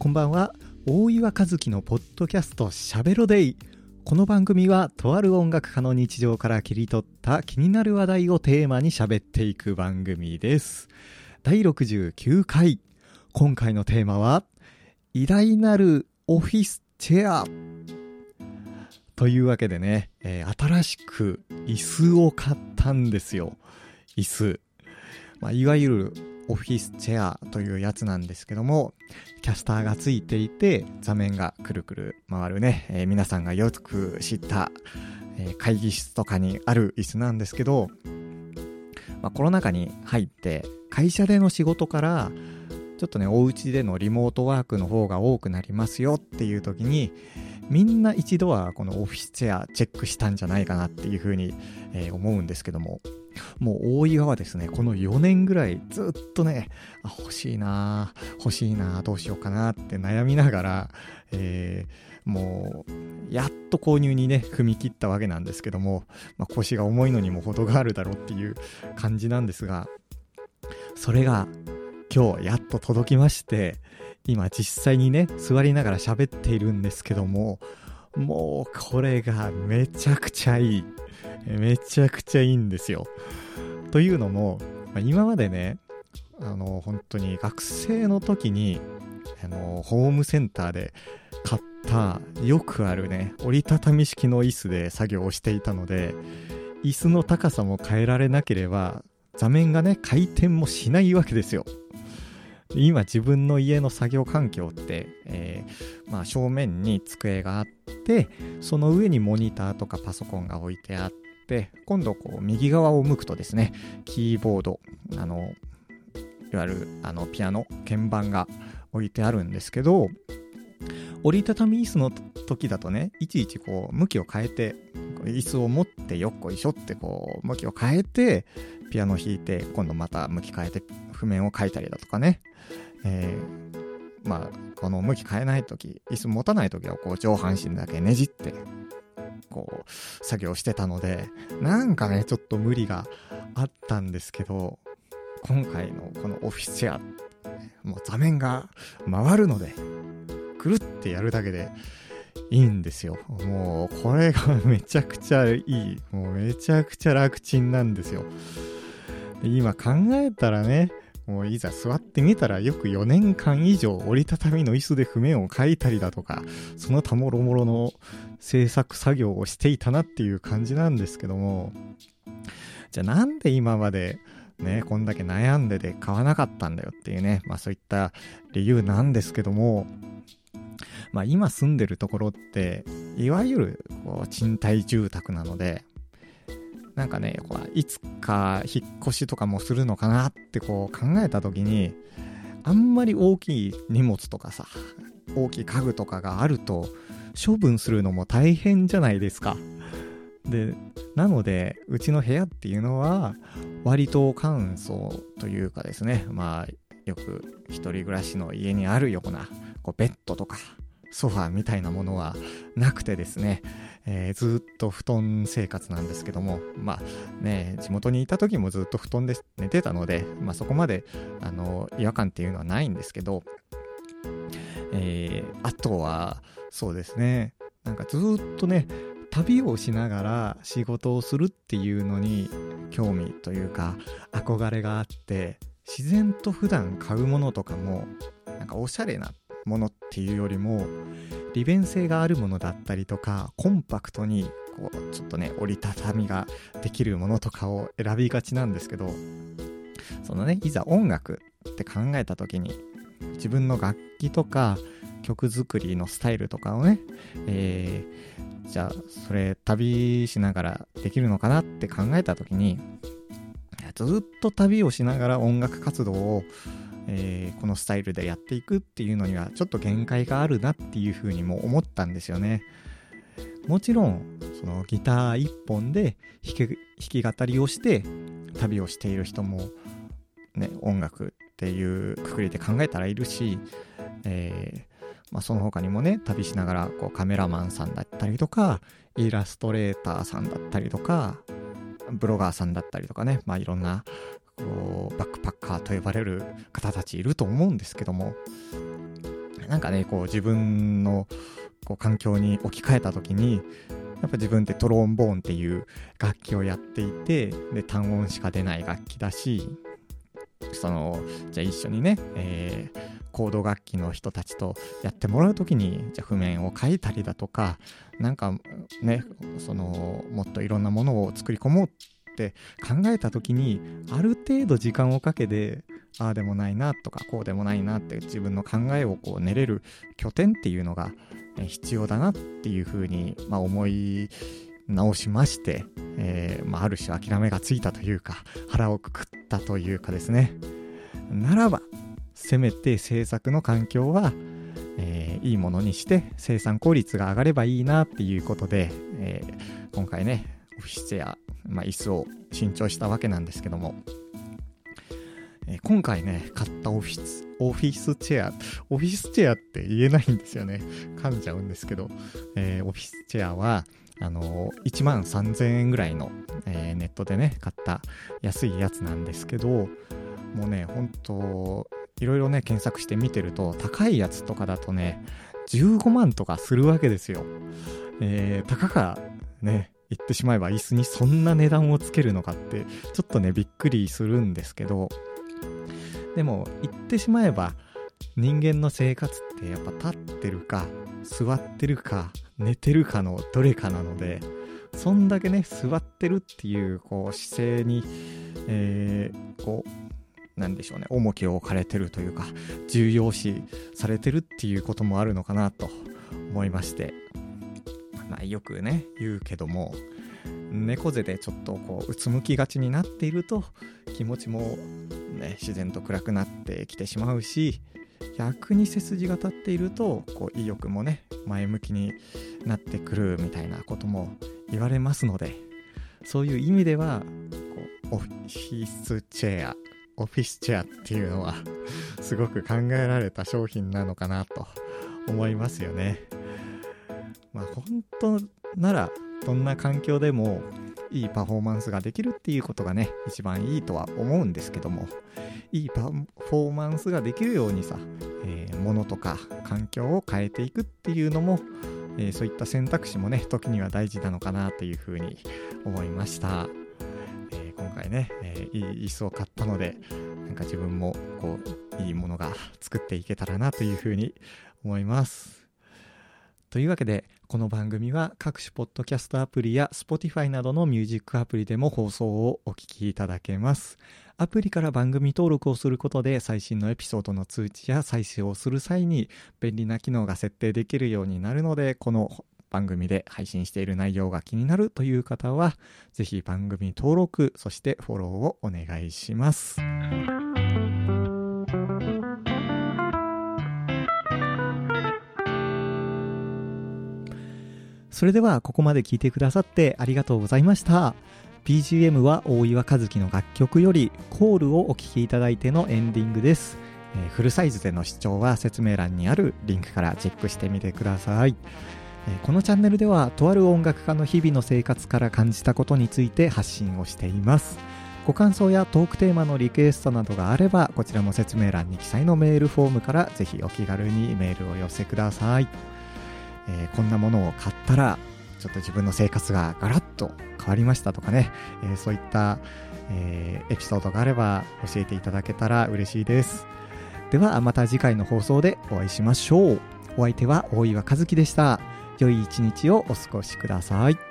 こんばんは。大岩和樹のポッドキャストしゃべろデイ。この番組はとある音楽家の日常から切り取った気になる話題をテーマに喋っていく番組です。第69回。今回のテーマは偉大なるオフィスチェア。というわけでね、えー、新しく椅子を買ったんですよ。椅子、まあ、いわゆるオフィスチェアというやつなんですけども、キャスターがついていて、座面がくるくる回るね、えー、皆さんがよく知った、えー、会議室とかにある椅子なんですけど、まあ、コロナ禍に入って、会社での仕事から、ちょっとね、お家でのリモートワークの方が多くなりますよっていう時に、みんな一度はこのオフィスチェアチェックしたんじゃないかなっていうふうに、えー、思うんですけども、もう大岩はですね、この4年ぐらいずっとね、あ欲しいな欲しいなどうしようかなって悩みながら、えー、もう、やっと購入にね、踏み切ったわけなんですけども、まあ、腰が重いのにも程があるだろうっていう感じなんですが、それが今日やっと届きまして、今実際にね、座りながら喋っているんですけども、もうこれがめちゃくちゃいい。めちゃくちゃいいんですよ。というのも、今までね、あの、本当に学生の時に、あの、ホームセンターで買ったよくあるね、折りたたみ式の椅子で作業をしていたので、椅子の高さも変えられなければ、座面がね、回転もしないわけですよ。今自分の家の作業環境って、えー、まあ、正面に机があってその上にモニターとかパソコンが置いてあって今度こう右側を向くとですねキーボードあのいわゆるあのピアノ鍵盤が置いてあるんですけど折りたたみ椅子の時だとねいちいちこう向きを変えて椅子を持ってよっこいしょってこう向きを変えてピアノ弾いて今度また向き変えて譜面を書いたりだとかね、えー、まあこの向き変えない時椅子持たない時はこう上半身だけねじってこう作業してたのでなんかねちょっと無理があったんですけど今回のこのオフィスチェアもう座面が回るのでくるってやるだけでいいんですよ。もうこれがめちゃくちゃいい。もうめちゃくちゃ楽ちんなんですよ。今考えたらね、もういざ座ってみたらよく4年間以上折りたたみの椅子で譜面を書いたりだとか、その他もろもろの制作作業をしていたなっていう感じなんですけども、じゃあなんで今までね、こんだけ悩んでて買わなかったんだよっていうね、まあそういった理由なんですけども、まあ今住んでるところって、いわゆるこう賃貸住宅なので、なんかね、こういつか引っ越しとかもするのかなってこう考えた時に、あんまり大きい荷物とかさ、大きい家具とかがあると、処分するのも大変じゃないですか。で、なので、うちの部屋っていうのは、割と簡素というかですね、まあ、よく一人暮らしの家にあるような、こうベッドとか、ソファーみたいなものはなくてですね、えー、ずっと布団生活なんですけども、まあね、地元にいた時もずっと布団で寝てたので、まあそこまで、あの、違和感っていうのはないんですけど、えー、あとは、そうですね、なんかずっとね、旅をしながら仕事をするっていうのに興味というか憧れがあって自然と普段買うものとかもなんかおしゃれなものっていうよりも利便性があるものだったりとかコンパクトにこうちょっとね折りたたみができるものとかを選びがちなんですけどそのねいざ音楽って考えた時に自分の楽器とか曲作りのスタイルとかをね、えー、じゃあそれ旅しながらできるのかなって考えた時にずっと旅をしながら音楽活動をえー、このスタイルでやっていくっていうのにはちょっと限界があるなっていうふうにも思ったんですよね。もちろんそのギター1本で弾き語りをして旅をしている人も、ね、音楽っていうくくりで考えたらいるし、えーまあ、その他にもね旅しながらこうカメラマンさんだったりとかイラストレーターさんだったりとかブロガーさんだったりとかね、まあ、いろんなこうと呼ばれる方たちいると思うんですけどもなんかね、こう自分のこう環境に置き換えた時に、やっぱ自分ってトロンボーンっていう楽器をやっていて、で、単音しか出ない楽器だし、その、じゃあ一緒にね、えー、コード楽器の人たちとやってもらう時に、じゃあ譜面を書いたりだとか、なんかね、その、もっといろんなものを作り込もうって考えた時に、ある程度時間をかけて、ああでもないなとか、こうでもないなって自分の考えをこう練れる拠点っていうのが必要だなっていうふうに、まあ、思い直しまして、えー、まあ、ある種諦めがついたというか、腹をくくったというかですね。ならば、せめて制作の環境は、えー、いいものにして生産効率が上がればいいなっていうことで、えー、今回ね、オフィスチェア、まあ、椅子を新調したわけなんですけども、えー、今回ね、買ったオフィス、オフィスチェア、オフィスチェアって言えないんですよね。噛んじゃうんですけど、えオフィスチェアは、あの1万3000円ぐらいの、えネットでね、買った安いやつなんですけど、もうね、本当いろいろね、検索して見てると、高いやつとかだとね、15万とかするわけですよ。えー、たかがね、言ってしまえば椅子にそんな値段をつけるのかって、ちょっとね、びっくりするんですけど、でも、言ってしまえば、人間の生活ってやっぱ立ってるか、座ってるか、寝てるかのどれかなので、そんだけね、座ってるっていう、こう、姿勢に、えー、こう、なんでしょうね、重きを置かれてるというか、重要視されてるっていうこともあるのかなと思いまして、まあ、よくね、言うけども、猫背でちょっとこううつむきがちになっていると気持ちも、ね、自然と暗くなってきてしまうし逆に背筋が立っているとこう意欲もね前向きになってくるみたいなことも言われますのでそういう意味ではこうオフィスチェアオフィスチェアっていうのはすごく考えられた商品なのかなと思いますよね。まあ本当ならどんな環境でもいいパフォーマンスができるっていうことがね一番いいとは思うんですけどもいいパフォーマンスができるようにさ、えー、物とか環境を変えていくっていうのも、えー、そういった選択肢もね時には大事なのかなというふうに思いました。今回ね、えー、いい椅子を買ったので、なんか自分もこう、いいものが作っていけたらなというふうに思います。というわけで、この番組は各種ポッドキャストアプリや Spotify などのミュージックアプリでも放送をお聞きいただけます。アプリから番組登録をすることで最新のエピソードの通知や再生をする際に便利な機能が設定できるようになるので、この番組で配信している内容が気になるという方は、ぜひ番組登録、そしてフォローをお願いします。それではここまで聞いてくださってありがとうございました。BGM は大岩和樹の楽曲よりコールをお聴きいただいてのエンディングです。えー、フルサイズでの視聴は説明欄にあるリンクからチェックしてみてください。えこのチャンネルではとある音楽家の日々の生活から感じたことについて発信をしていますご感想やトークテーマのリクエストなどがあればこちらも説明欄に記載のメールフォームからぜひお気軽にメールを寄せください、えー、こんなものを買ったらちょっと自分の生活がガラッと変わりましたとかね、えー、そういった、えー、エピソードがあれば教えていただけたら嬉しいです。ではまた次回の放送でお会いしましょう。お相手は大岩和樹でした。良い一日をお過ごしください。